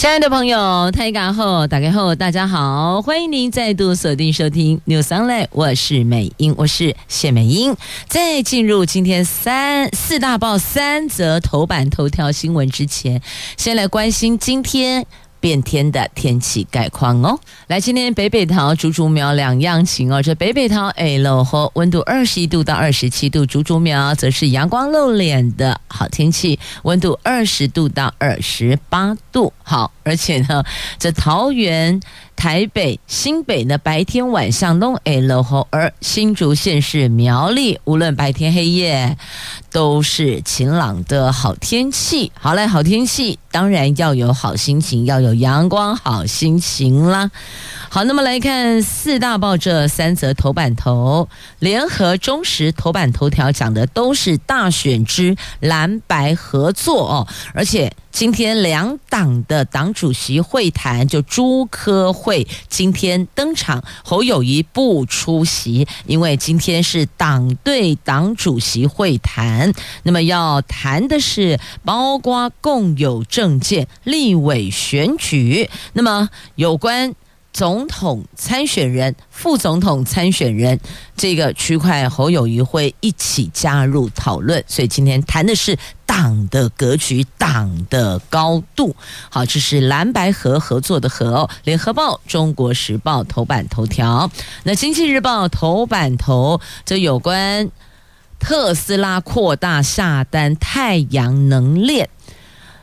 亲爱的朋友，大家好，大家好，大家好，欢迎您再度锁定收听 News Online，我是美英，我是谢美英。在进入今天三四大报三则头版头条新闻之前，先来关心今天。变天的天气概况哦，来，今天北北桃、竹竹苗两样情哦。这北北桃哎落后，温度二十一度到二十七度；竹竹苗则是阳光露脸的好天气，温度二十度到二十八度。好，而且呢，这桃园。台北、新北的白天晚上都会落雨，而新竹县市苗栗无论白天黑夜都是晴朗的好天气。好嘞，好天气当然要有好心情，要有阳光好心情啦。好，那么来看四大报这三则头版头，联合、中时头版头条讲的都是大选之蓝白合作哦，而且。今天两党的党主席会谈，就朱科会今天登场，侯友谊不出席，因为今天是党对党主席会谈。那么要谈的是包括共有政见、立委选举，那么有关。总统参选人、副总统参选人这个区块，侯友谊会一起加入讨论。所以今天谈的是党的格局、党的高度。好，这是蓝白合合作的合。联合报、中国时报头版头条。那经济日报头版头，这有关特斯拉扩大下单太阳能链。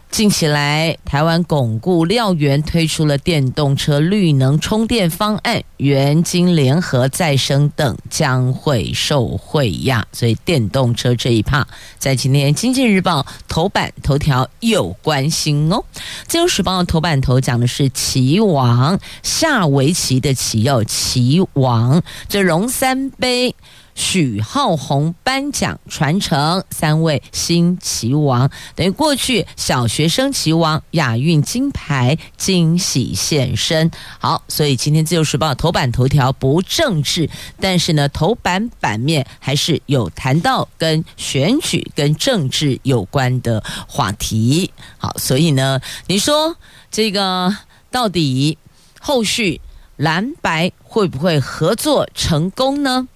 近期来，台湾巩固料源，推出了电动车绿能充电方案，元金联合再生等将会受惠呀。所以电动车这一趴，在今天《经济日报》头版头条有关心哦。《自由时报》头版头讲的是棋王下围棋的棋哦，棋王这龙三杯。许浩宏颁奖传承三位新棋王，等于过去小学生棋王亚运金牌惊喜现身。好，所以今天自由时报头版头条不政治，但是呢，头版版面还是有谈到跟选举跟政治有关的话题。好，所以呢，你说这个到底后续蓝白会不会合作成功呢？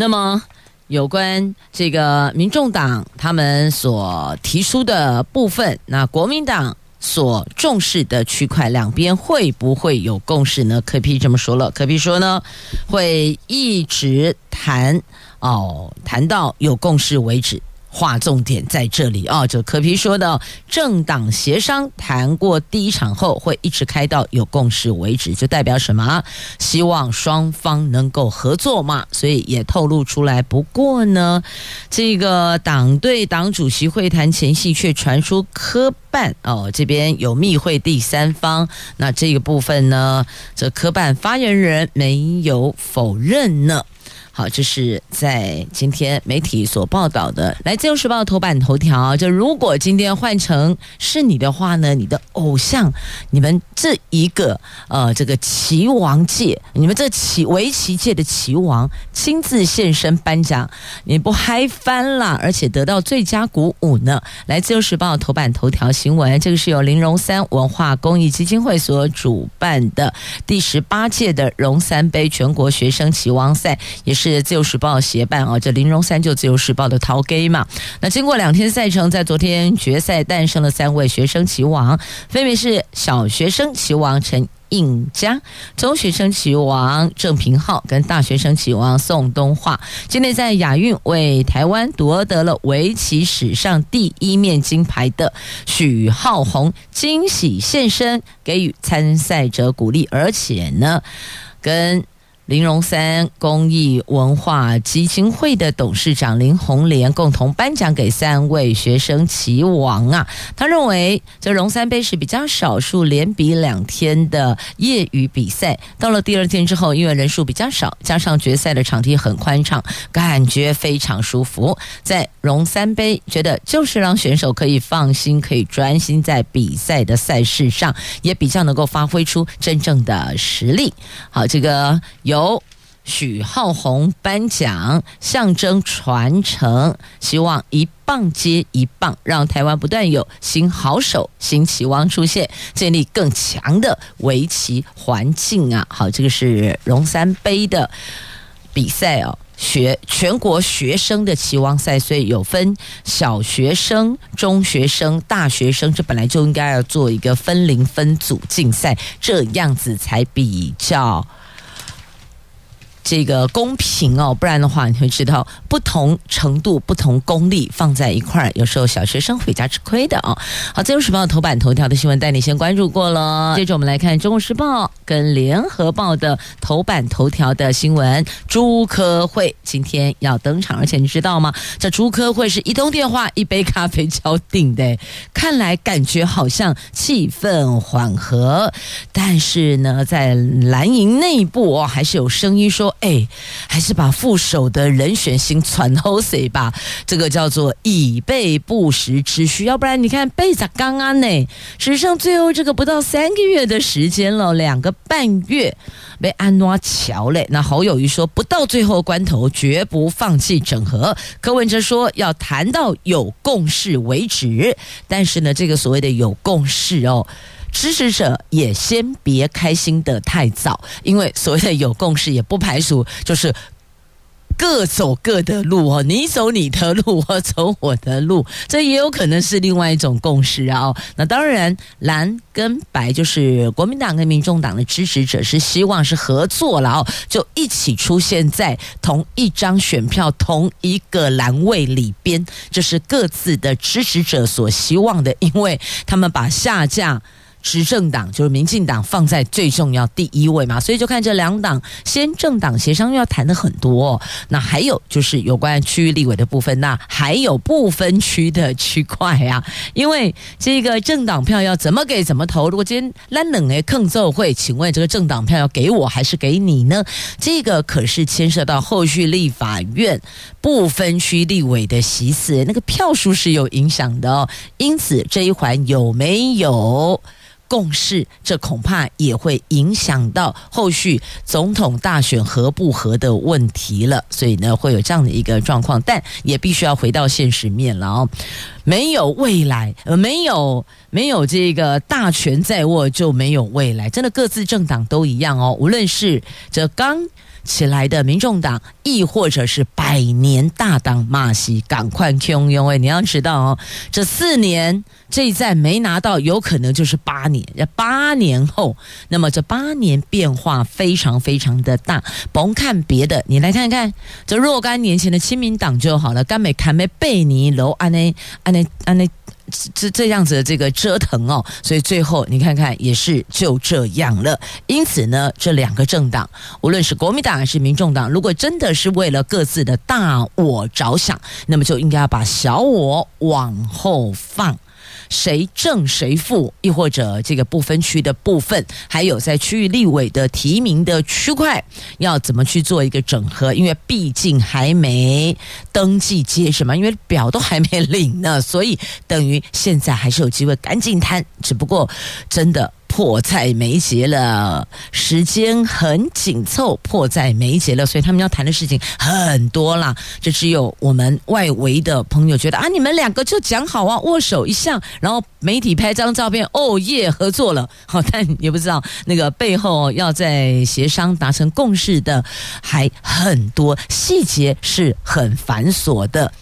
那么，有关这个民众党他们所提出的部分，那国民党所重视的区块，两边会不会有共识呢？可皮这么说了，可皮说呢，会一直谈哦，谈到有共识为止。划重点在这里啊，就柯皮说的，政党协商谈过第一场后，会一直开到有共识为止，就代表什么？希望双方能够合作嘛，所以也透露出来。不过呢，这个党对党主席会谈前夕却传出科办哦，这边有密会第三方，那这个部分呢，这科办发言人没有否认呢。好，这是在今天媒体所报道的。来，《自由时报》头版头条，就如果今天换成是你的话呢？你的偶像，你们这一个呃，这个棋王界，你们这棋围棋界的棋王亲自现身颁奖，你不嗨翻了？而且得到最佳鼓舞呢？来，《自由时报》头版头条新闻，这个是由林荣三文化公益基金会所主办的第十八届的荣三杯全国学生棋王赛，也是。是自由时报协办啊，这林荣三就自由时报的头家嘛。那经过两天赛程，在昨天决赛诞生了三位学生棋王，分别是小学生棋王陈映佳、中学生棋王郑平浩跟大学生棋王宋东化。今天在亚运为台湾夺得了围棋史上第一面金牌的许浩宏惊喜现身，给予参赛者鼓励，而且呢，跟林荣三公益文化基金会的董事长林红莲共同颁奖给三位学生棋王啊。他认为这荣三杯是比较少数连比两天的业余比赛，到了第二天之后，因为人数比较少，加上决赛的场地很宽敞，感觉非常舒服。在荣三杯，觉得就是让选手可以放心，可以专心在比赛的赛事上，也比较能够发挥出真正的实力。好，这个有由许浩鸿颁奖，象征传承，希望一棒接一棒，让台湾不断有新好手、新棋王出现，建立更强的围棋环境啊！好，这个是荣三杯的比赛哦。学全国学生的棋王赛，所以有分小学生、中学生、大学生，这本来就应该要做一个分龄分组竞赛，这样子才比较。这个公平哦，不然的话你会知道不同程度、不同功力放在一块儿，有时候小学生回家吃亏的哦。好，自由时报头版头条的新闻带你先关注过了，接着我们来看中国时报跟联合报的头版头条的新闻。朱科会今天要登场，而且你知道吗？这朱科会是一通电话、一杯咖啡敲定的，看来感觉好像气氛缓和，但是呢，在蓝营内部哦，还是有声音说。哎，还是把副手的人选先传后谁吧？这个叫做以备不时之需，要不然你看贝萨刚刚呢，只剩最后这个不到三个月的时间了，两个半月被安诺乔嘞。那侯友谊说，不到最后关头绝不放弃整合。柯文哲说要谈到有共识为止，但是呢，这个所谓的有共识哦。支持者也先别开心得太早，因为所谓的有共识，也不排除就是各走各的路哦，你走你的路，我走我的路，这也有可能是另外一种共识啊。那当然，蓝跟白就是国民党跟民众党的支持者是希望是合作了哦，就一起出现在同一张选票同一个栏位里边，这是各自的支持者所希望的，因为他们把下架。执政党就是民进党放在最重要第一位嘛，所以就看这两党先政党协商要谈的很多。那还有就是有关区域立委的部分，那还有不分区的区块啊，因为这个政党票要怎么给怎么投。如果今天烂冷诶抗奏会，请问这个政党票要给我还是给你呢？这个可是牵涉到后续立法院不分区立委的席次，那个票数是有影响的哦。因此这一环有没有？共识，这恐怕也会影响到后续总统大选合不合的问题了。所以呢，会有这样的一个状况，但也必须要回到现实面了哦。没有未来，呃，没有没有这个大权在握，就没有未来。真的，各自政党都一样哦。无论是这刚起来的民众党，亦或者是百年大党马西，赶快汹涌哎！你要知道哦，这四年。这一战没拿到，有可能就是八年。八年后，那么这八年变化非常非常的大。甭看别的，你来看看这若干年前的亲民党就好了。甘美坎梅贝尼楼安内安内安内这这样子的这个折腾哦，所以最后你看看也是就这样了。因此呢，这两个政党，无论是国民党还是民众党，如果真的是为了各自的大我着想，那么就应该要把小我往后放。谁正谁负，亦或者这个不分区的部分，还有在区域立委的提名的区块，要怎么去做一个整合？因为毕竟还没登记接什么，因为表都还没领呢，所以等于现在还是有机会赶紧谈。只不过真的。迫在眉睫了，时间很紧凑，迫在眉睫了，所以他们要谈的事情很多啦。这只有我们外围的朋友觉得啊，你们两个就讲好啊，握手一下，然后媒体拍张照片，哦耶，合作了。好，但也不知道那个背后要在协商达成共识的还很多，细节是很繁琐的。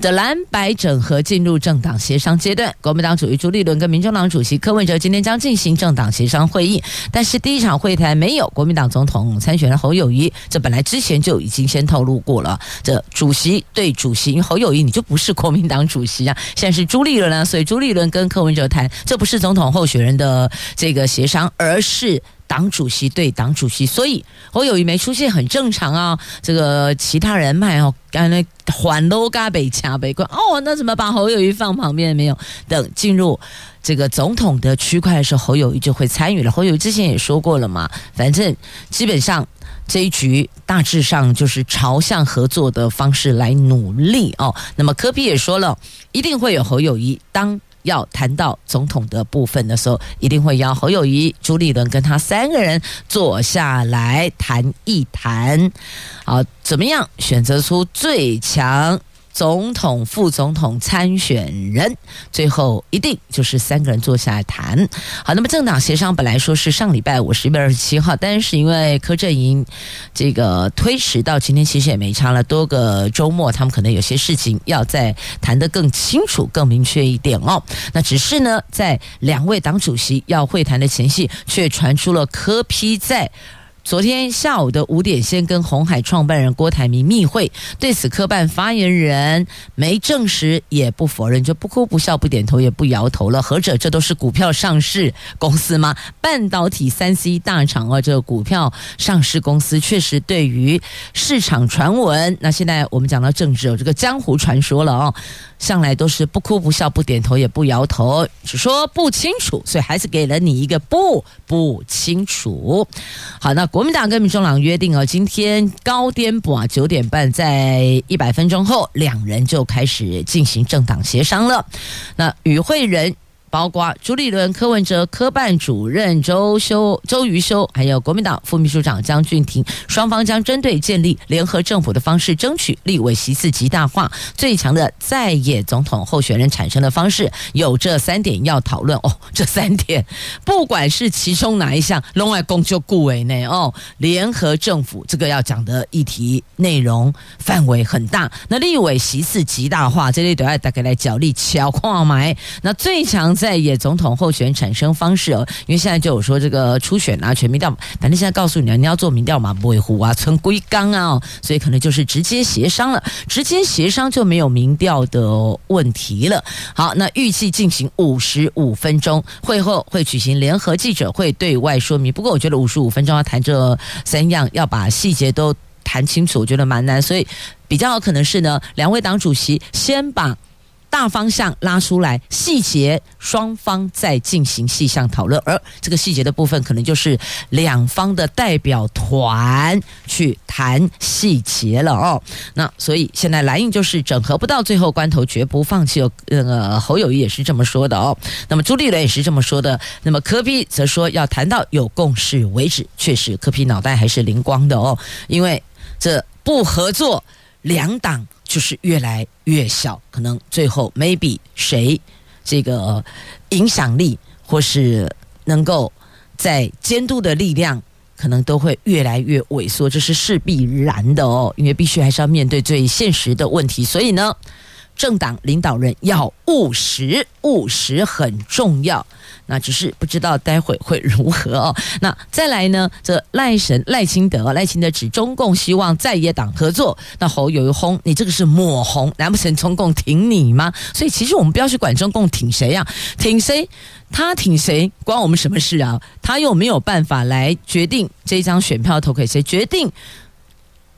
的蓝白整合进入政党协商阶段，国民党主席朱立伦跟民众党主席柯文哲今天将进行政党协商会议，但是第一场会谈没有国民党总统参选人侯友谊，这本来之前就已经先透露过了。这主席对主席，因为侯友谊你就不是国民党主席啊，现在是朱立伦啊，所以朱立伦跟柯文哲谈，这不是总统候选人的这个协商，而是。党主席对党主席，所以侯友宜没出现很正常啊。这个其他人脉哦，刚才环都嘎北掐北关哦，那怎么把侯友宜放旁边没有？等进入这个总统的区块的时候，侯友宜就会参与了。侯友宜之前也说过了嘛，反正基本上这一局大致上就是朝向合作的方式来努力哦。那么科比也说了，一定会有侯友宜当。要谈到总统的部分的时候，一定会邀侯友谊、朱立伦跟他三个人坐下来谈一谈，好，怎么样选择出最强？总统、副总统参选人，最后一定就是三个人坐下来谈。好，那么政党协商本来说是上礼拜五十一月二十七号，但是因为柯阵营这个推迟到今天，其实也没差了多个周末，他们可能有些事情要再谈得更清楚、更明确一点哦。那只是呢，在两位党主席要会谈的前夕，却传出了柯 P 在。昨天下午的五点，先跟红海创办人郭台铭密会，对此科办发言人没证实也不否认，就不哭不笑不点头也不摇头了。何者这都是股票上市公司吗？半导体三 C 大厂啊，这个股票上市公司确实对于市场传闻，那现在我们讲到政治有这个江湖传说了哦。向来都是不哭不笑不点头也不摇头，只说不清楚，所以还是给了你一个不不清楚。好，那民党跟民众党约定哦，今天高颠簸啊，九点半在一百分钟后，两人就开始进行政党协商了。那与会人。包括朱立伦、柯文哲、科办主任周修、周瑜修，还有国民党副秘书长江俊廷，双方将针对建立联合政府的方式，争取立委席次极大化、最强的在野总统候选人产生的方式，有这三点要讨论哦。这三点，不管是其中哪一项，拢爱公就顾委内哦。联合政府这个要讲的议题内容范围很大，那立委席次极大化，这里都要大概来角力敲矿买，那最强。在野总统候选产生方式哦，因为现在就有说这个初选啊、全民调，反正现在告诉你啊，你要做民调嘛，不会糊啊、存归纲啊，所以可能就是直接协商了，直接协商就没有民调的问题了。好，那预计进行五十五分钟，会后会举行联合记者会对外说明。不过我觉得五十五分钟要谈这三样，要把细节都谈清楚，我觉得蛮难，所以比较有可能是呢，两位党主席先把。大方向拉出来，细节双方再进行细项讨论，而这个细节的部分可能就是两方的代表团去谈细节了哦。那所以现在蓝营就是整合不到最后关头，绝不放弃哦。那个侯友谊也是这么说的哦。那么朱立伦也是这么说的。那么柯 P 则说要谈到有共识为止。确实，柯 P 脑袋还是灵光的哦，因为这不合作，两党。就是越来越小，可能最后 maybe 谁这个影响力或是能够在监督的力量，可能都会越来越萎缩，这是势必然的哦，因为必须还是要面对最现实的问题，所以呢。政党领导人要务实，务实很重要。那只是不知道待会会如何哦。那再来呢？这赖神赖清德，赖清德指中共希望在野党合作。那侯友宜轰，你这个是抹红，难不成中共挺你吗？所以其实我们不要去管中共挺谁呀、啊，挺谁，他挺谁，关我们什么事啊？他又没有办法来决定这张选票投给谁，决定。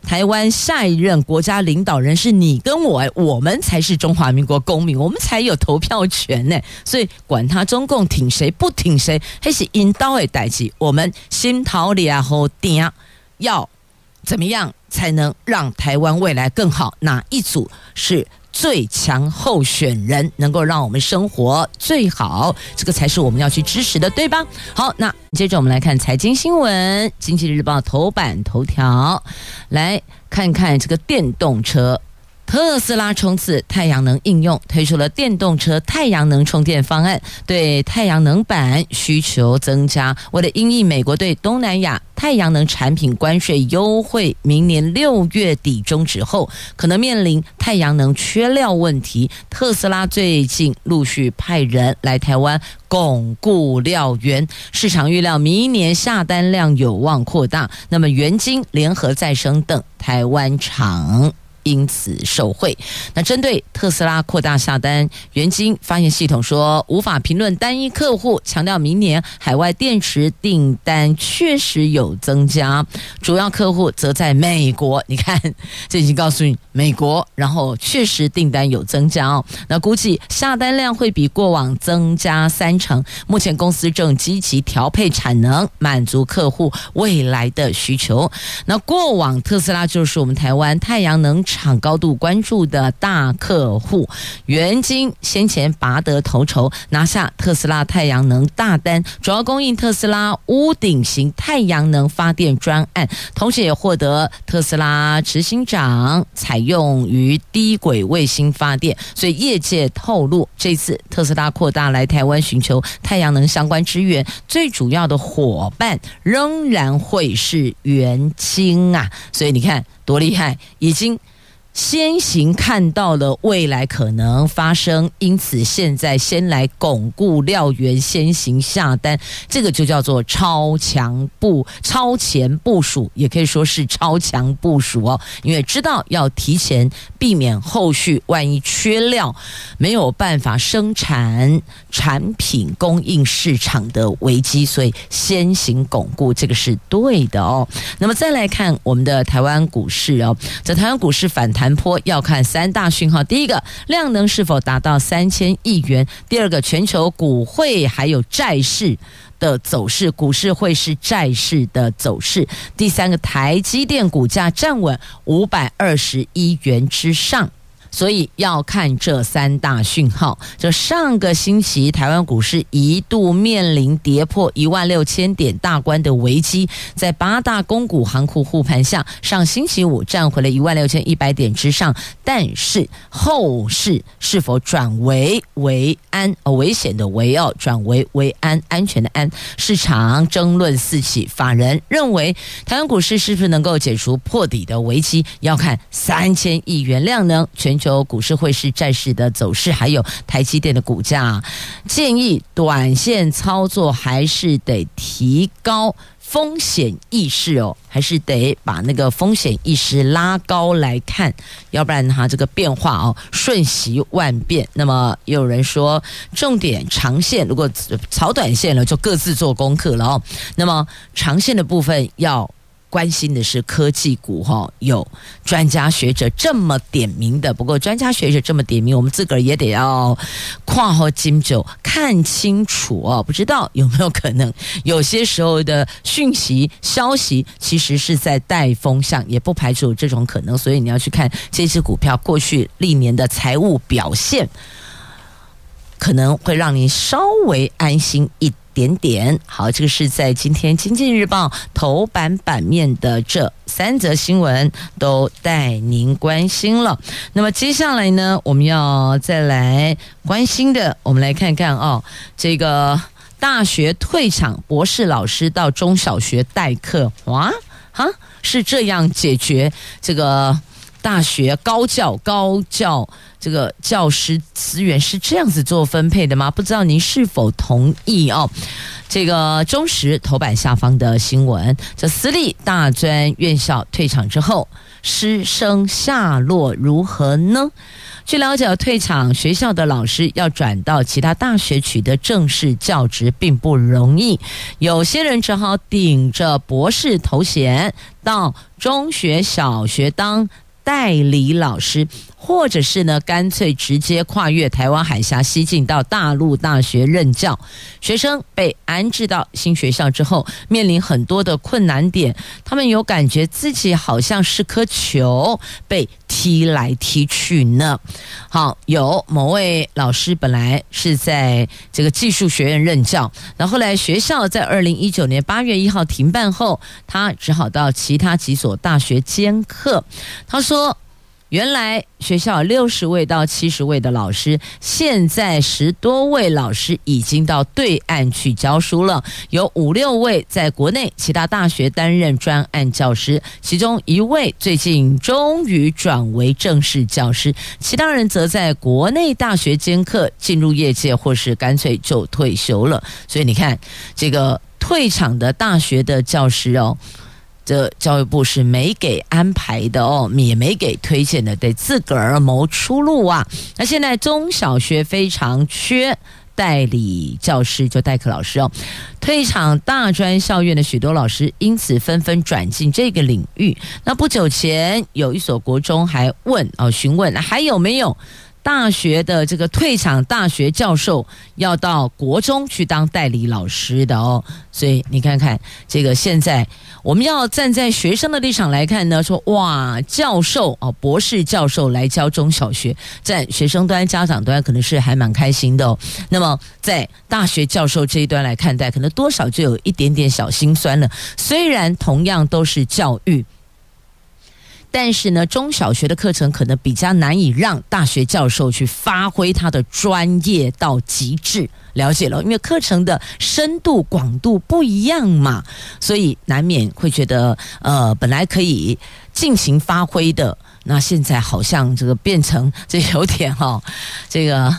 台湾下一任国家领导人是你跟我，我们才是中华民国公民，我们才有投票权呢。所以管他中共挺谁不挺谁，还是引导的代志。我们新桃李啊好定，要怎么样才能让台湾未来更好？哪一组是？最强候选人能够让我们生活最好，这个才是我们要去支持的，对吧？好，那接着我们来看财经新闻，《经济日报》头版头条，来看看这个电动车。特斯拉冲刺太阳能应用，推出了电动车太阳能充电方案，对太阳能板需求增加。为了应应美国对东南亚太阳能产品关税优惠，明年六月底终止后，可能面临太阳能缺料问题。特斯拉最近陆续派人来台湾巩固料源，市场预料明年下单量有望扩大。那么，元晶、联合再生等台湾厂。因此受贿。那针对特斯拉扩大下单，元晶发现系统说无法评论单一客户，强调明年海外电池订单确实有增加，主要客户则在美国。你看，这已经告诉你美国，然后确实订单有增加哦。那估计下单量会比过往增加三成。目前公司正积极调配产能，满足客户未来的需求。那过往特斯拉就是我们台湾太阳能厂高度关注的大客户，元晶先前拔得头筹，拿下特斯拉太阳能大单，主要供应特斯拉屋顶型太阳能发电专案，同时也获得特斯拉执行长采用于低轨卫星发电。所以业界透露，这次特斯拉扩大来台湾寻求太阳能相关支援，最主要的伙伴仍然会是元晶啊。所以你看多厉害，已经。先行看到了未来可能发生，因此现在先来巩固料源，先行下单，这个就叫做超强部超前部署，也可以说是超强部署哦。因为知道要提前避免后续万一缺料，没有办法生产产品供应市场的危机，所以先行巩固，这个是对的哦。那么再来看我们的台湾股市哦，在台湾股市反弹。盘坡要看三大讯号：第一个，量能是否达到三千亿元；第二个，全球股汇还有债市的走势，股市会是债市的走势；第三个，台积电股价站稳五百二十一元之上。所以要看这三大讯号。就上个星期，台湾股市一度面临跌破一万六千点大关的危机，在八大公股行库护盘下，上星期五站回了一万六千一百点之上。但是后市是否转为为安？哦，危险的为哦，转为为安，安全的安。市场争论四起，法人认为台湾股市是不是能够解除破底的危机，要看三千亿元量能全。就股市汇市债市的走势，还有台积电的股价，建议短线操作还是得提高风险意识哦，还是得把那个风险意识拉高来看，要不然它这个变化哦瞬息万变。那么也有人说，重点长线如果炒短线了，就各自做功课了哦。那么长线的部分要。关心的是科技股哈，有专家学者这么点名的。不过专家学者这么点名，我们自个儿也得要跨好金九看清楚哦。不知道有没有可能，有些时候的讯息消息其实是在带风向，也不排除有这种可能。所以你要去看这支股票过去历年的财务表现，可能会让你稍微安心一点。点好，这个是在今天《经济日报》头版版面的这三则新闻都带您关心了。那么接下来呢，我们要再来关心的，我们来看看哦，这个大学退场，博士老师到中小学代课，哇，哈，是这样解决这个大学高教高教。这个教师资源是这样子做分配的吗？不知道您是否同意哦？这个中时头版下方的新闻，这私立大专院校退场之后，师生下落如何呢？据了解，退场学校的老师要转到其他大学取得正式教职并不容易，有些人只好顶着博士头衔到中学、小学当代理老师。或者是呢，干脆直接跨越台湾海峡西进到大陆大学任教。学生被安置到新学校之后，面临很多的困难点。他们有感觉自己好像是颗球被踢来踢去呢。好，有某位老师本来是在这个技术学院任教，然后后来学校在二零一九年八月一号停办后，他只好到其他几所大学兼课。他说。原来学校六十位到七十位的老师，现在十多位老师已经到对岸去教书了，有五六位在国内其他大学担任专案教师，其中一位最近终于转为正式教师，其他人则在国内大学兼课，进入业界或是干脆就退休了。所以你看，这个退场的大学的教师哦。这教育部是没给安排的哦，也没给推荐的，得自个儿谋出路啊。那现在中小学非常缺。代理教师就代课老师哦，退场大专校院的许多老师因此纷纷转进这个领域。那不久前有一所国中还问哦，询问还有没有？大学的这个退场大学教授要到国中去当代理老师的哦，所以你看看这个现在我们要站在学生的立场来看呢，说哇，教授哦，博士教授来教中小学，在学生端、家长端可能是还蛮开心的哦。那么在大学教授这一端来看待，可能多少就有一点点小心酸了。虽然同样都是教育。但是呢，中小学的课程可能比较难以让大学教授去发挥他的专业到极致，了解了，因为课程的深度广度不一样嘛，所以难免会觉得，呃，本来可以尽情发挥的，那现在好像这个变成这有点哈、哦，这个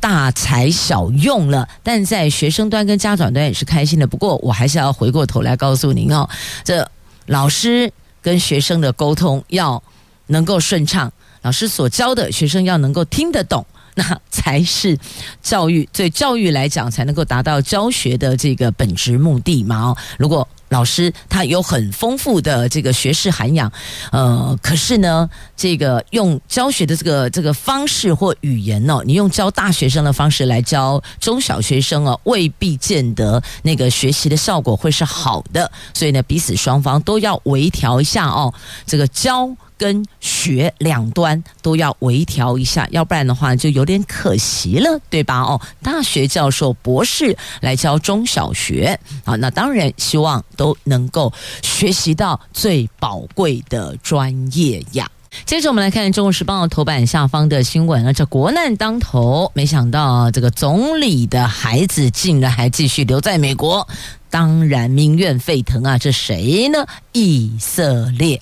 大材小用了。但在学生端跟家长端也是开心的。不过我还是要回过头来告诉您哦，这老师。跟学生的沟通要能够顺畅，老师所教的学生要能够听得懂，那才是教育。对教育来讲，才能够达到教学的这个本质目的嘛。如果。老师他有很丰富的这个学识涵养，呃，可是呢，这个用教学的这个这个方式或语言哦，你用教大学生的方式来教中小学生哦，未必见得那个学习的效果会是好的。所以呢，彼此双方都要微调一下哦，这个教。跟学两端都要微调一下，要不然的话就有点可惜了，对吧？哦，大学教授、博士来教中小学啊，那当然希望都能够学习到最宝贵的专业呀。接着我们来看《中国时报》头版下方的新闻啊，这国难当头，没想到这个总理的孩子竟然还继续留在美国，当然民怨沸腾啊！这谁呢？以色列。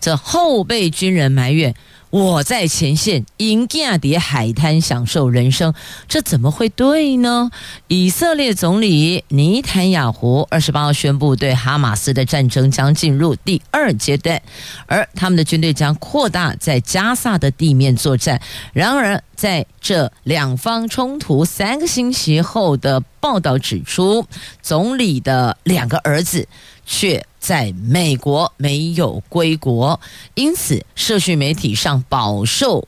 这后备军人埋怨，我在前线，因加迪海滩享受人生，这怎么会对呢？以色列总理尼坦雅胡二十八号宣布，对哈马斯的战争将进入第二阶段，而他们的军队将扩大在加萨的地面作战。然而，在这两方冲突三个星期后的报道指出，总理的两个儿子却在美国没有归国，因此社区媒体上饱受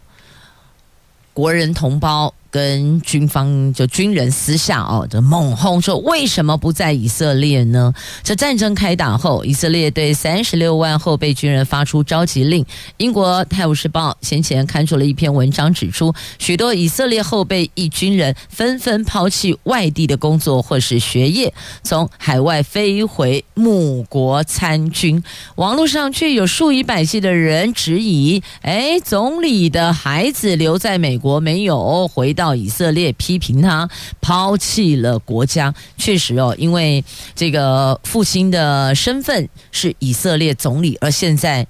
国人同胞。跟军方就军人私下哦，就猛轰说，为什么不在以色列呢？这战争开打后，以色列对三十六万后备军人发出召集令。英国《泰晤士报》先前刊出了一篇文章，指出许多以色列后备役军人纷纷抛弃外地的工作或是学业，从海外飞回母国参军。网络上却有数以百计的人质疑：哎，总理的孩子留在美国没有回到？到以色列批评他抛弃了国家，确实哦，因为这个父亲的身份是以色列总理，而现在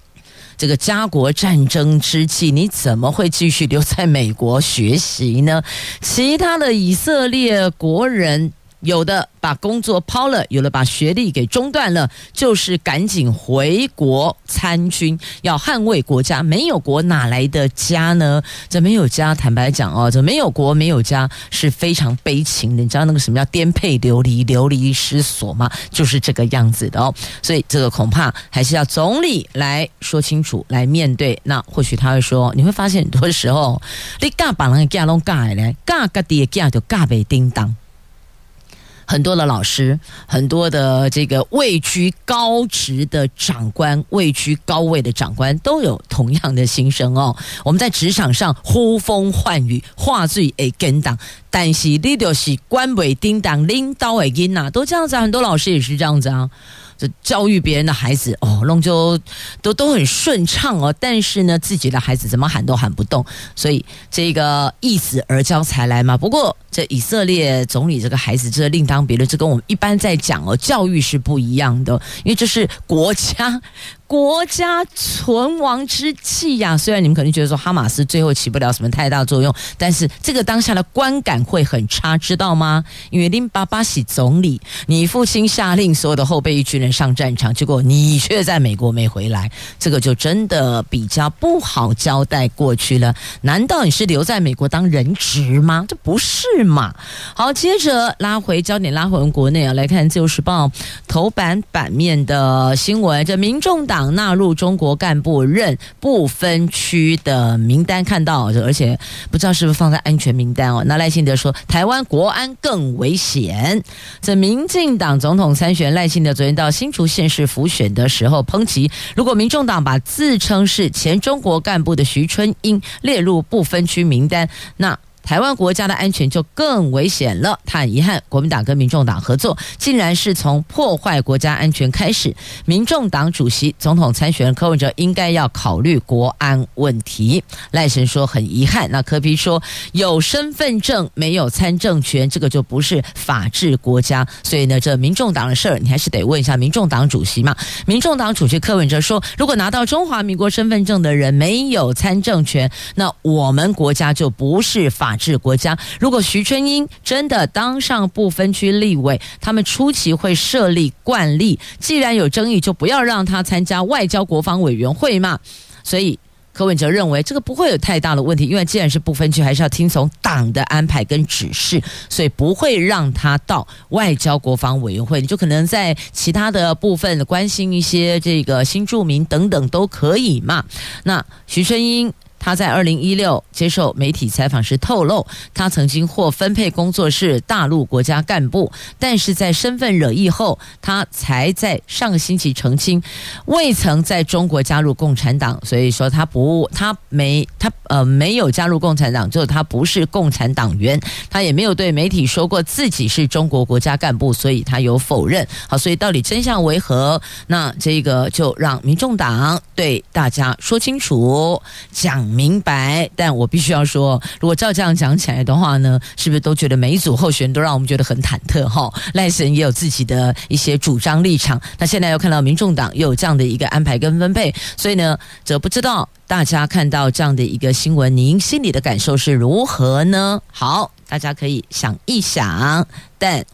这个家国战争之际，你怎么会继续留在美国学习呢？其他的以色列国人。有的把工作抛了，有的把学历给中断了，就是赶紧回国参军，要捍卫国家。没有国哪来的家呢？这没有家，坦白讲哦，这没有国没有家是非常悲情的。你知道那个什么叫颠沛流离、流离失所吗？就是这个样子的哦。所以这个恐怕还是要总理来说清楚，来面对。那或许他会说，你会发现很多时候，你嘎把人家拢嘎来，嘎嘎的家就嘎被叮当。很多的老师，很多的这个位居高职的长官，位居高位的长官，都有同样的心声哦。我们在职场上呼风唤雨，话最诶跟党，但是你就是官位叮当，领导会跟呐，都这样子啊。很多老师也是这样子啊。这教育别人的孩子哦，弄就都都很顺畅哦，但是呢，自己的孩子怎么喊都喊不动，所以这个易子而教才来嘛。不过这以色列总理这个孩子，这另当别论，这跟我们一般在讲哦，教育是不一样的，因为这是国家。国家存亡之际呀，虽然你们可能觉得说哈马斯最后起不了什么太大作用，但是这个当下的观感会很差，知道吗？因为林巴巴喜总理，你父亲下令所有的后备役军人上战场，结果你却在美国没回来，这个就真的比较不好交代过去了。难道你是留在美国当人质吗？这不是嘛？好，接着拉回焦点，拉回国内啊，来看《自由时报》头版版面的新闻，这民众党。纳入中国干部任不分区的名单，看到，而且不知道是不是放在安全名单哦。那赖信德说，台湾国安更危险。这民进党总统参选赖信德昨天到新竹县市辅选的时候，抨击如果民众党把自称是前中国干部的徐春英列入不分区名单，那。台湾国家的安全就更危险了。他很遗憾，国民党跟民众党合作，竟然是从破坏国家安全开始。民众党主席、总统参选人柯文哲应该要考虑国安问题。赖神说很遗憾。那柯 P 说有身份证没有参政权，这个就不是法治国家。所以呢，这民众党的事儿，你还是得问一下民众党主席嘛。民众党主席柯文哲说，如果拿到中华民国身份证的人没有参政权，那我们国家就不是法。法治国家，如果徐春英真的当上不分区立委，他们初期会设立惯例，既然有争议，就不要让他参加外交国防委员会嘛。所以柯文哲认为这个不会有太大的问题，因为既然是不分区，还是要听从党的安排跟指示，所以不会让他到外交国防委员会。你就可能在其他的部分关心一些这个新住民等等都可以嘛。那徐春英。他在二零一六接受媒体采访时透露，他曾经获分配工作是大陆国家干部，但是在身份惹议后，他才在上个星期澄清，未曾在中国加入共产党，所以说他不，他没，他呃没有加入共产党，就是他不是共产党员，他也没有对媒体说过自己是中国国家干部，所以他有否认。好，所以到底真相为何？那这个就让民众党对大家说清楚，讲。明白，但我必须要说，如果照这样讲起来的话呢，是不是都觉得每一组候选人都让我们觉得很忐忑？哈，赖神也有自己的一些主张立场。那现在又看到民众党又有这样的一个安排跟分配，所以呢，则不知道大家看到这样的一个新闻，您心里的感受是如何呢？好，大家可以想一想，但。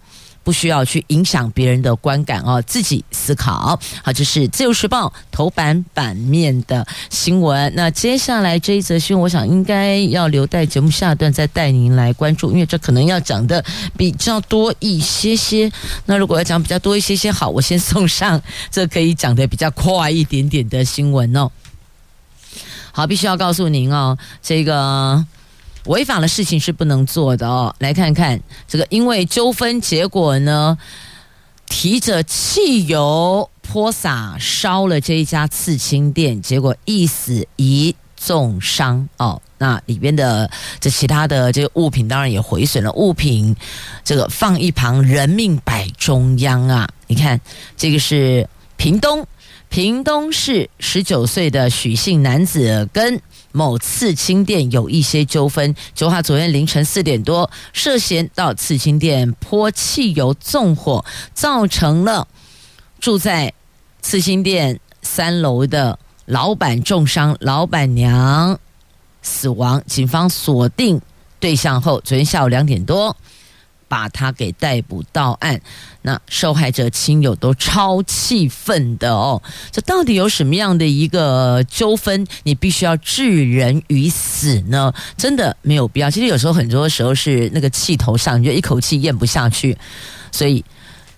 不需要去影响别人的观感哦，自己思考。好，这是《自由时报》头版版面的新闻。那接下来这一则新闻，我想应该要留待节目下段再带您来关注，因为这可能要讲的比较多一些些。那如果要讲比较多一些些，好，我先送上这可以讲的比较快一点点的新闻哦。好，必须要告诉您哦，这个。违法的事情是不能做的哦。来看看这个，因为纠纷结果呢，提着汽油泼洒烧了这一家刺青店，结果一死一重伤哦。那里边的这其他的这个物品当然也毁损了，物品这个放一旁，人命摆中央啊！你看，这个是屏东，屏东市十九岁的许姓男子跟。某刺青店有一些纠纷，九号昨天凌晨四点多，涉嫌到刺青店泼汽油纵火，造成了住在刺青店三楼的老板重伤，老板娘死亡。警方锁定对象后，昨天下午两点多。把他给逮捕到案，那受害者亲友都超气愤的哦。这到底有什么样的一个纠纷？你必须要置人于死呢？真的没有必要。其实有时候很多时候是那个气头上，你就一口气咽不下去，所以。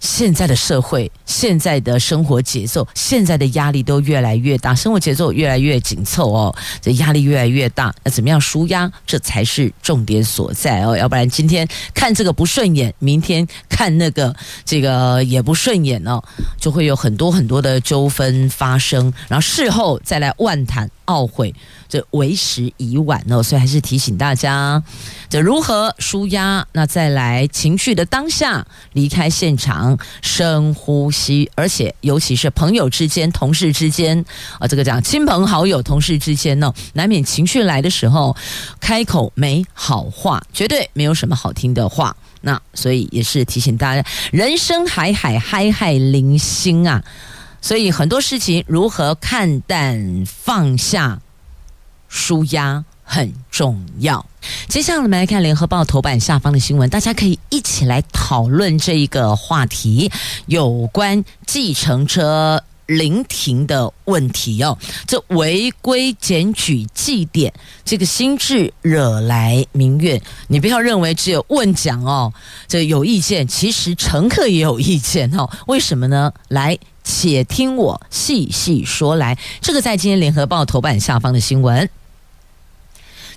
现在的社会，现在的生活节奏，现在的压力都越来越大，生活节奏越来越紧凑哦，这压力越来越大，那怎么样舒压？这才是重点所在哦，要不然今天看这个不顺眼，明天看那个这个也不顺眼哦，就会有很多很多的纠纷发生，然后事后再来万谈懊悔，这为时已晚哦。所以还是提醒大家，这如何舒压？那再来情绪的当下，离开现场，深呼吸，而且尤其是朋友之间、同事之间啊，这个讲亲朋好友、同事之间呢，难免情绪来的时候，开口没好话，绝对没有什么好听的话。那所以也是提醒大家，人生海海，海海零星啊。所以很多事情如何看淡、放下、舒压很重要。接下来我们来看联合报头版下方的新闻，大家可以一起来讨论这一个话题，有关计程车临停的问题哦。这违规检举记点，这个心智惹来民怨。你不要认为只有问讲哦，这有意见，其实乘客也有意见哦。为什么呢？来。且听我细细说来，这个在今天联合报头版下方的新闻。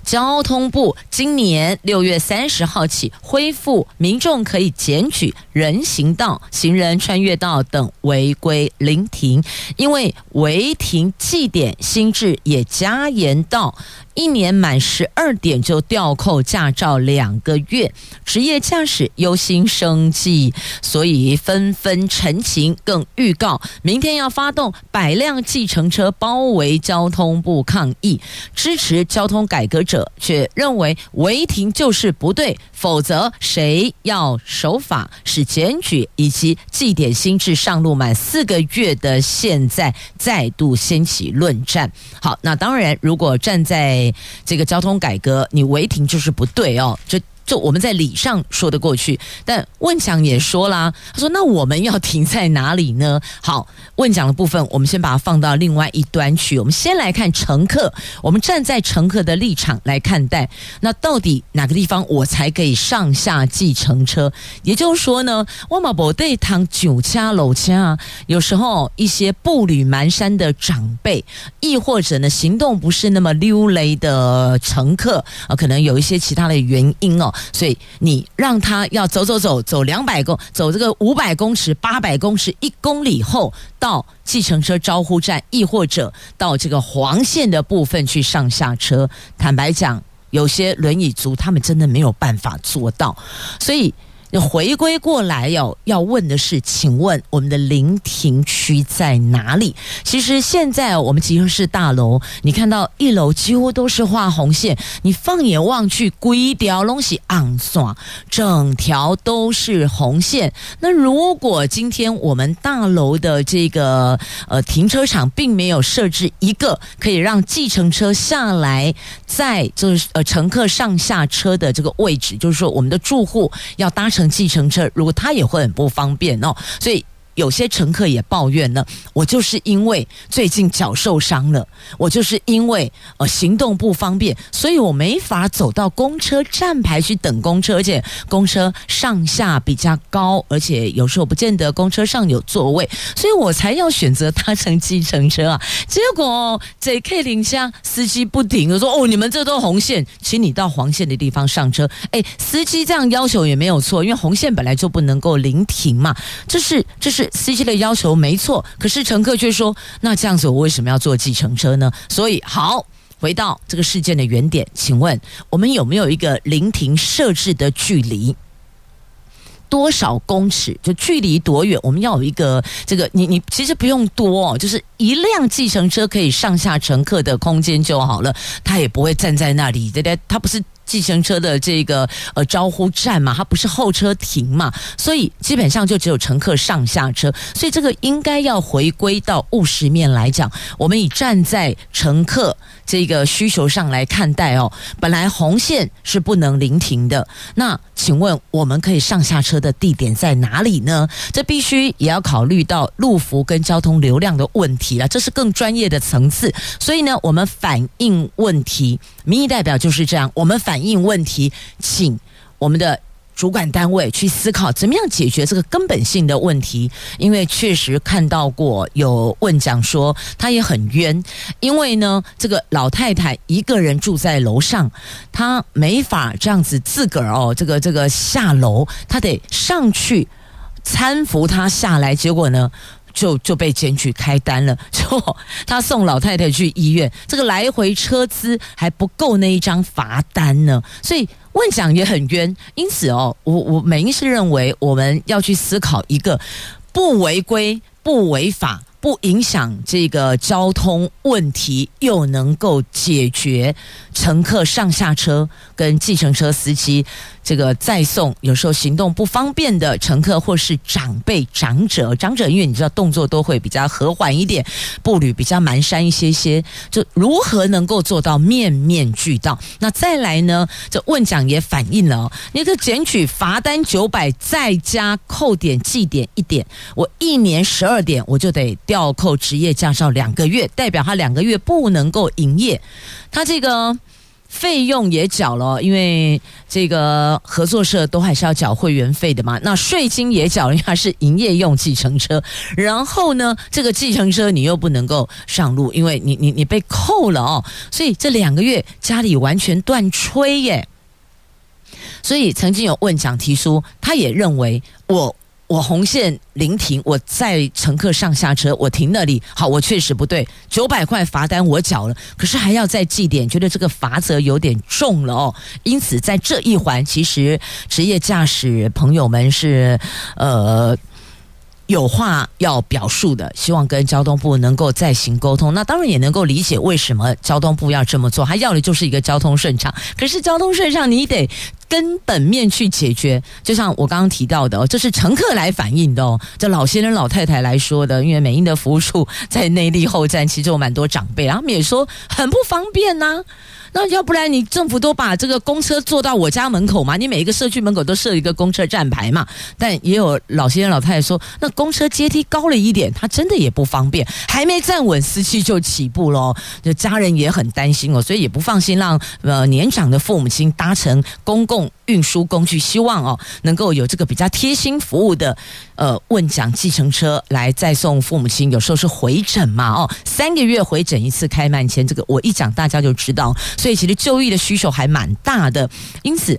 交通部今年六月三十号起恢复民众可以检举人行道、行人穿越道等违规临停，因为违停记点新制也加严到。一年满十二点就吊扣驾照两个月，职业驾驶忧心生计，所以纷纷陈情，更预告明天要发动百辆计程车包围交通部抗议。支持交通改革者却认为违停就是不对，否则谁要守法？使检举以及记点新制上路满四个月的现在再度掀起论战。好，那当然，如果站在这个交通改革，你违停就是不对哦，就。就我们在理上说得过去，但问讲也说啦，他说：“那我们要停在哪里呢？”好，问讲的部分我们先把它放到另外一端去。我们先来看乘客，我们站在乘客的立场来看待，那到底哪个地方我才可以上下计程车？也就是说呢，我嘛不对趟酒家楼家，有时候一些步履蹒跚的长辈，亦或者呢行动不是那么溜雷的乘客啊，可能有一些其他的原因哦。所以你让他要走走走走两百公走这个五百公尺八百公尺一公里后到计程车招呼站，亦或者到这个黄线的部分去上下车。坦白讲，有些轮椅族他们真的没有办法做到，所以。回归过来要要问的是，请问我们的临停区在哪里？其实现在我们集合式大楼，你看到一楼几乎都是画红线，你放眼望去，规条东西昂爽，整条都是红线。那如果今天我们大楼的这个呃停车场并没有设置一个可以让计程车下来，在就是呃乘客上下车的这个位置，就是说我们的住户要搭乘。计程车，如果他也会很不方便哦，所以。有些乘客也抱怨呢，我就是因为最近脚受伤了，我就是因为呃行动不方便，所以我没法走到公车站牌去等公车，而且公车上下比较高，而且有时候不见得公车上有座位，所以我才要选择搭乘计程车啊。结果在 K 零下司机不停的说：“哦，你们这都红线，请你到黄线的地方上车。”哎，司机这样要求也没有错，因为红线本来就不能够临停嘛，这是这是。司机的要求没错，可是乘客却说：“那这样子，我为什么要坐计程车呢？”所以，好，回到这个事件的原点，请问我们有没有一个临停设置的距离？多少公尺？就距离多远？我们要有一个这个，你你其实不用多哦，就是一辆计程车可以上下乘客的空间就好了，他也不会站在那里，对不对？他不是。计程车的这个呃招呼站嘛，它不是候车亭嘛，所以基本上就只有乘客上下车，所以这个应该要回归到务实面来讲，我们以站在乘客这个需求上来看待哦。本来红线是不能临停的，那请问我们可以上下车的地点在哪里呢？这必须也要考虑到路幅跟交通流量的问题了，这是更专业的层次。所以呢，我们反映问题，民意代表就是这样，我们。反映问题，请我们的主管单位去思考怎么样解决这个根本性的问题。因为确实看到过有问讲说，他也很冤，因为呢，这个老太太一个人住在楼上，她没法这样子自个儿哦，这个这个下楼，她得上去搀扶她下来，结果呢，就就被检举开单了。就他送老太太去医院，这个来回车资还不够那一张罚单呢，所以问讲也很冤。因此哦，我我美英是认为我们要去思考一个不违规、不违法。不影响这个交通问题，又能够解决乘客上下车跟计程车司机。这个再送有时候行动不方便的乘客，或是长辈、长者、长者，因为你知道动作都会比较和缓一点，步履比较蹒跚一些些，就如何能够做到面面俱到？那再来呢？这问奖也反映了哦，你这检举罚单九百，再加扣点记点一点，我一年十二点我就得吊扣职业驾照两个月，代表他两个月不能够营业，他这个。费用也缴了，因为这个合作社都还是要缴会员费的嘛。那税金也缴了，因为它是营业用计程车。然后呢，这个计程车你又不能够上路，因为你你你被扣了哦。所以这两个月家里完全断炊耶。所以曾经有问奖提出，他也认为我。我红线临停，我载乘客上下车，我停那里，好，我确实不对，九百块罚单我缴了，可是还要再记点，觉得这个罚则有点重了哦。因此，在这一环，其实职业驾驶朋友们是呃。有话要表述的，希望跟交通部能够再行沟通。那当然也能够理解为什么交通部要这么做，他要的就是一个交通顺畅。可是交通顺畅，你得根本面去解决。就像我刚刚提到的，这是乘客来反映的哦，这老先生老太太来说的。因为美英的服务处在内坜后站，其实有蛮多长辈，他们也说很不方便呐、那要不然你政府都把这个公车坐到我家门口嘛？你每一个社区门口都设一个公车站牌嘛？但也有老先生老太太说，那公车阶梯高了一点，他真的也不方便，还没站稳，司机就起步喽。就家人也很担心哦，所以也不放心让呃年长的父母亲搭乘公共运输工具，希望哦能够有这个比较贴心服务的呃问奖计程车来再送父母亲。有时候是回诊嘛，哦，三个月回诊一次开慢签，这个我一讲大家就知道。所以其实就医的需求还蛮大的，因此，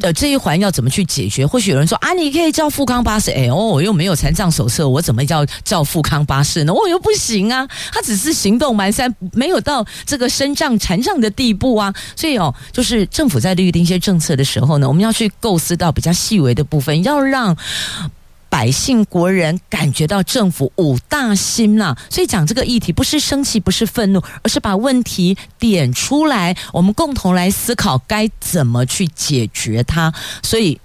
呃，这一环要怎么去解决？或许有人说啊，你可以叫富康巴士，哎哦，我又没有残障手册，我怎么叫叫富康巴士呢？我又不行啊，他只是行动蹒跚，没有到这个身障残障的地步啊。所以哦，就是政府在立定一些政策的时候呢，我们要去构思到比较细微的部分，要让。百姓国人感觉到政府五大心呐，所以讲这个议题不是生气，不是愤怒，而是把问题点出来，我们共同来思考该怎么去解决它。所以。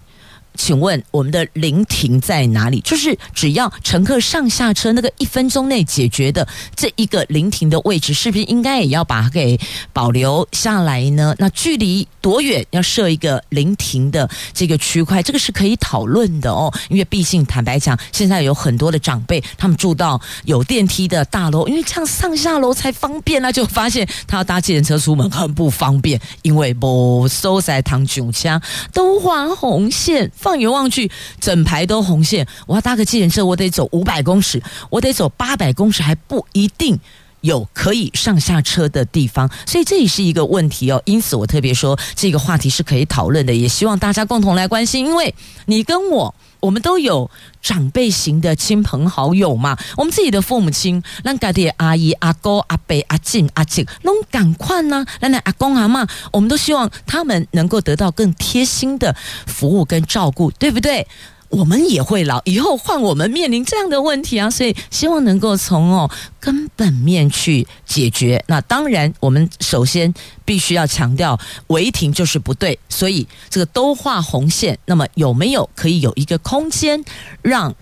请问我们的临停在哪里？就是只要乘客上下车那个一分钟内解决的这一个临停的位置，是不是应该也要把它给保留下来呢？那距离多远要设一个临停的这个区块？这个是可以讨论的哦。因为毕竟坦白讲，现在有很多的长辈，他们住到有电梯的大楼，因为这样上下楼才方便，那就发现他要搭计程车出门很不方便，因为不收在唐九枪都画红线。放眼望去，整排都红线。我要搭个计程车，我得走五百公尺，我得走八百公尺，还不一定有可以上下车的地方。所以这也是一个问题哦。因此，我特别说这个话题是可以讨论的，也希望大家共同来关心。因为你跟我，我们都有长辈型的亲朋好友嘛。我们自己的父母亲，那家的阿姨、阿哥、阿伯、阿静、阿静，拢赶快呢。那那阿公阿嬷，我们都希望他们能够得到更贴心的服务跟照顾，对不对？我们也会老，以后换我们面临这样的问题啊，所以希望能够从哦根本面去解决。那当然，我们首先必须要强调违停就是不对，所以这个都画红线。那么有没有可以有一个空间让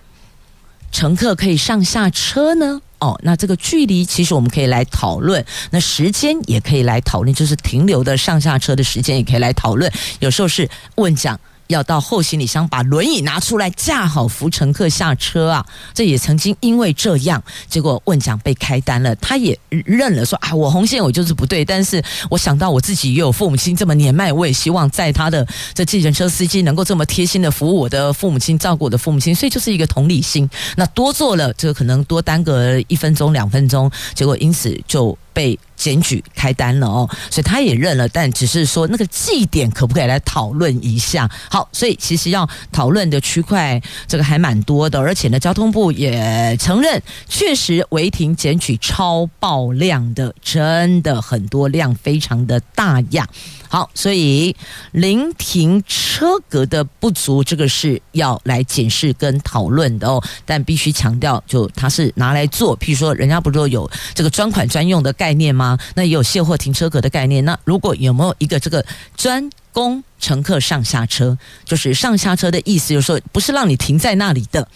乘客可以上下车呢？哦，那这个距离其实我们可以来讨论，那时间也可以来讨论，就是停留的上下车的时间也可以来讨论。有时候是问讲。要到后行李箱把轮椅拿出来架好扶乘客下车啊！这也曾经因为这样，结果问奖被开单了。他也认了说啊，我红线我就是不对。但是我想到我自己也有父母亲这么年迈，我也希望在他的这计程车司机能够这么贴心的服务我的父母亲，照顾我的父母亲，所以就是一个同理心。那多做了，这个可能多耽搁一分钟两分钟，结果因此就被。检举开单了哦，所以他也认了，但只是说那个绩点可不可以来讨论一下？好，所以其实要讨论的区块这个还蛮多的，而且呢，交通部也承认，确实违停检举超爆量的，真的很多量，非常的大呀。好，所以临停车格的不足，这个是要来检视跟讨论的哦。但必须强调，就它是拿来做，譬如说，人家不是有这个专款专用的概念吗？那也有卸货停车格的概念。那如果有没有一个这个专供乘客上下车，就是上下车的意思，就是说不是让你停在那里的。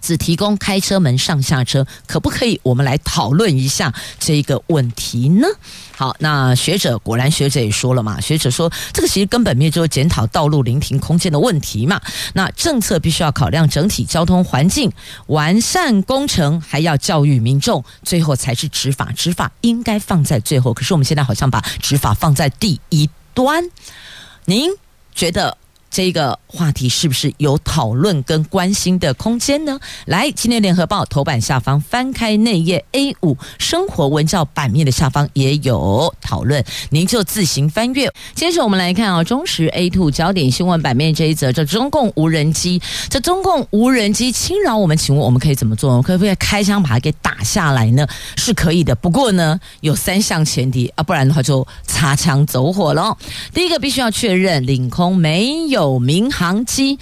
只提供开车门上下车，可不可以？我们来讨论一下这个问题呢？好，那学者果然学者也说了嘛，学者说这个其实根本面就是检讨道路临停空间的问题嘛。那政策必须要考量整体交通环境，完善工程还要教育民众，最后才是执法。执法应该放在最后，可是我们现在好像把执法放在第一端。您觉得？这个话题是不是有讨论跟关心的空间呢？来，今天联合报头版下方翻开内页 A 五生活文教版面的下方也有讨论，您就自行翻阅。接着我们来看啊，中时 A two 焦点新闻版面这一则，这中共无人机，这中共无人机侵扰我们，请问我们可以怎么做？我们可不可以开枪把它给打下来呢？是可以的，不过呢，有三项前提啊，不然的话就擦枪走火了。第一个必须要确认领空没有。有民航机。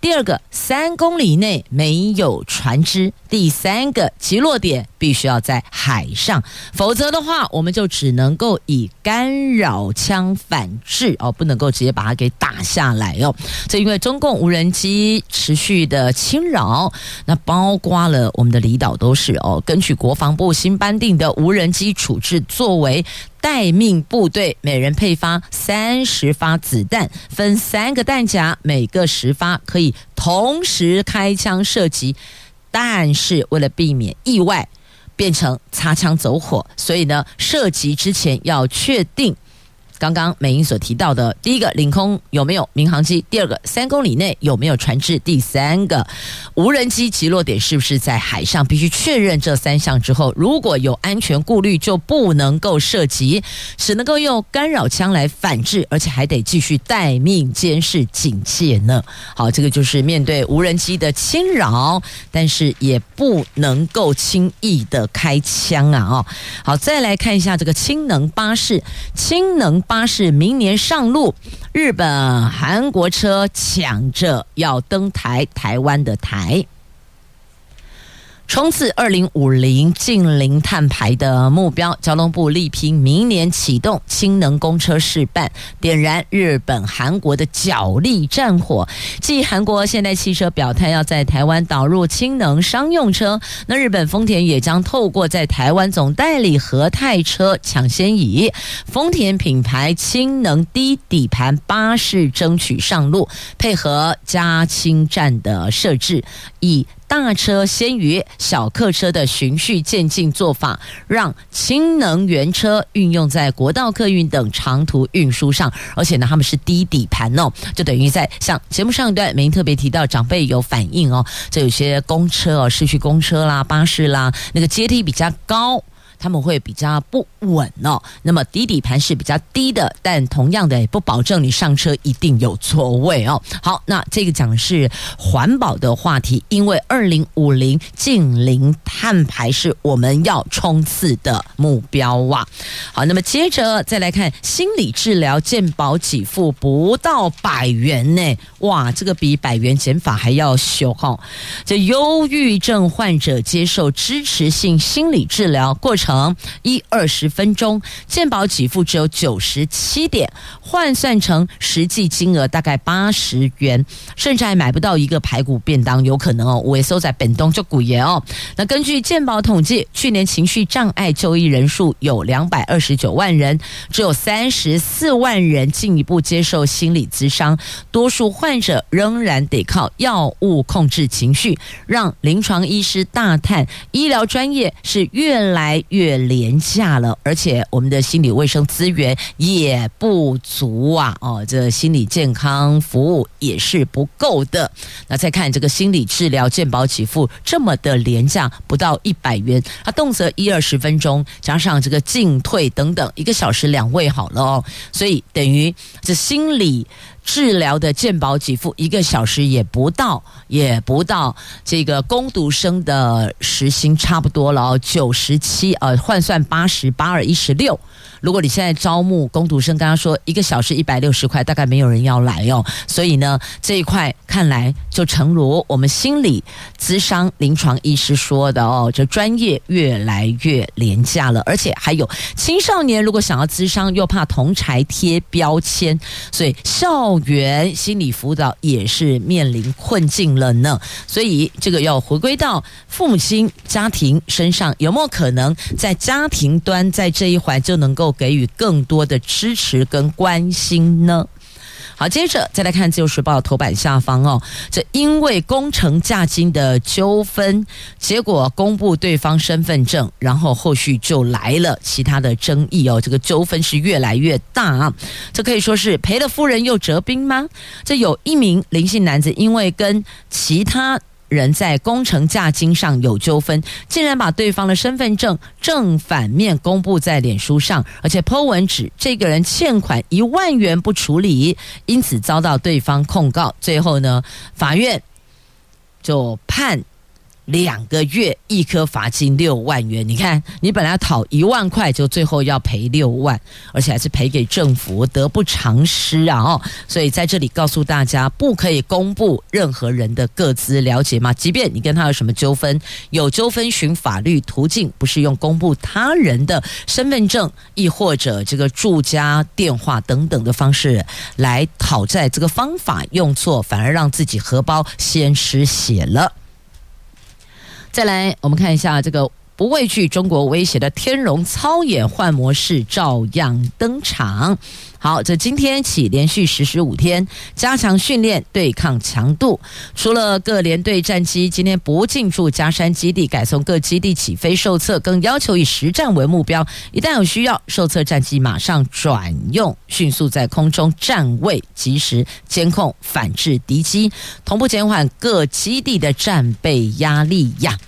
第二个，三公里内没有船只；第三个，击落点必须要在海上，否则的话，我们就只能够以干扰枪反制哦，不能够直接把它给打下来哦。这因为中共无人机持续的侵扰，那包括了我们的离岛都是哦。根据国防部新颁定的无人机处置作为。待命部队每人配发三十发子弹，分三个弹夹，每个十发，可以同时开枪射击。但是为了避免意外变成擦枪走火，所以呢，射击之前要确定。刚刚美英所提到的，第一个领空有没有民航机？第二个三公里内有没有船只？第三个无人机击落点是不是在海上？必须确认这三项之后，如果有安全顾虑，就不能够射击，只能够用干扰枪来反制，而且还得继续待命监视警戒呢。好，这个就是面对无人机的侵扰，但是也不能够轻易的开枪啊！哦，好，再来看一下这个氢能巴士，氢能。巴士明年上路，日本、韩国车抢着要登台，台湾的台。冲刺二零五零净零碳排的目标，交通部力拼明年启动氢能公车试办，点燃日本、韩国的角力战火。继韩国现代汽车表态要在台湾导入氢能商用车，那日本丰田也将透过在台湾总代理和泰车抢先以丰田品牌氢能低底盘巴士争取上路，配合加氢站的设置，以。大车先于小客车的循序渐进做法，让氢能源车运用在国道客运等长途运输上，而且呢，他们是低底盘哦，就等于在像节目上一段，明特别提到长辈有反应哦，这有些公车哦，市区公车啦、巴士啦，那个阶梯比较高。他们会比较不稳哦，那么底底盘是比较低的，但同样的也不保证你上车一定有座位哦。好，那这个讲是环保的话题，因为二零五零近零碳排是我们要冲刺的目标哇。好，那么接着再来看心理治疗健保给付不到百元呢，哇，这个比百元减法还要凶哈。这忧郁症患者接受支持性心理治疗过程。一二十分钟，健保给付只有九十七点，换算成实际金额大概八十元，甚至还买不到一个排骨便当，有可能哦。我也收在本东就古爷哦。那根据健保统计，去年情绪障碍就医人数有两百二十九万人，只有三十四万人进一步接受心理咨商，多数患者仍然得靠药物控制情绪，让临床医师大叹，医疗专业是越来越。越廉价了，而且我们的心理卫生资源也不足啊！哦，这心理健康服务也是不够的。那再看这个心理治疗健保给付这么的廉价，不到一百元，它动辄一二十分钟，加上这个进退等等，一个小时两位好了哦，所以等于这心理。治疗的健保给付一个小时也不到，也不到这个攻读生的时薪差不多了，九十七呃，换算八十八二一十六。如果你现在招募工读生，刚刚说一个小时一百六十块，大概没有人要来哦。所以呢，这一块看来就诚如我们心理咨商临床医师说的哦，这专业越来越廉价了，而且还有青少年如果想要咨商，又怕同侪贴标签，所以校园心理辅导也是面临困境了呢。所以这个要回归到父母亲家庭身上，有没有可能在家庭端在这一环就能够给予更多的支持跟关心呢？好，接着再来看《自由时报》头版下方哦，这因为工程价金的纠纷，结果公布对方身份证，然后后续就来了其他的争议哦，这个纠纷是越来越大啊，这可以说是赔了夫人又折兵吗？这有一名林姓男子，因为跟其他人在工程价金上有纠纷，竟然把对方的身份证正反面公布在脸书上，而且 po 文指这个人欠款一万元不处理，因此遭到对方控告。最后呢，法院就判。两个月一颗罚金六万元，你看，你本来讨一万块，就最后要赔六万，而且还是赔给政府，得不偿失啊！哦，所以在这里告诉大家，不可以公布任何人的个资，了解吗？即便你跟他有什么纠纷，有纠纷寻法律途径，不是用公布他人的身份证，亦或者这个住家电话等等的方式来讨债，这个方法用错，反而让自己荷包先失血了。再来，我们看一下这个。不畏惧中国威胁的天龙操演幻模式照样登场。好，这今天起连续实施五天，加强训练对抗强度。除了各联队战机今天不进驻加山基地，改从各基地起飞受测，更要求以实战为目标。一旦有需要，受测战机马上转用，迅速在空中站位，及时监控反制敌机，同步减缓各基地的战备压力呀。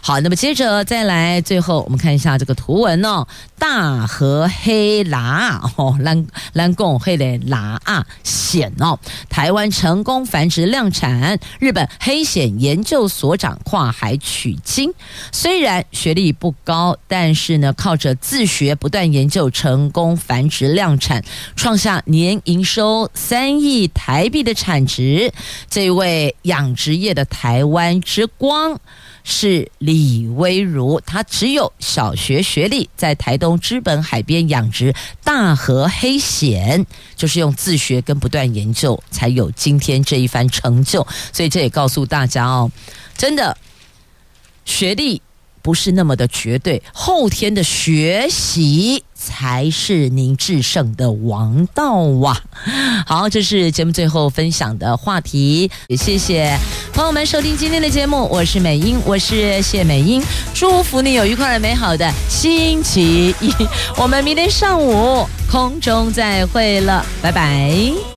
好，那么接着再来，最后我们看一下这个图文哦，大和黑拉哦，蓝蓝贡黑的拉啊险哦，台湾成功繁殖量产，日本黑蚬研究所长跨海取经，虽然学历不高，但是呢，靠着自学不断研究，成功繁殖量产，创下年营收三亿台币的产值，这位养殖业的台湾之光。是李威如，他只有小学学历，在台东知本海边养殖大河黑蚬，就是用自学跟不断研究，才有今天这一番成就。所以这也告诉大家哦，真的学历不是那么的绝对，后天的学习。才是您制胜的王道啊！好，这是节目最后分享的话题，也谢谢朋友们收听今天的节目，我是美英，我是谢美英，祝福你有愉快的美好的星期一，我们明天上午空中再会了，拜拜。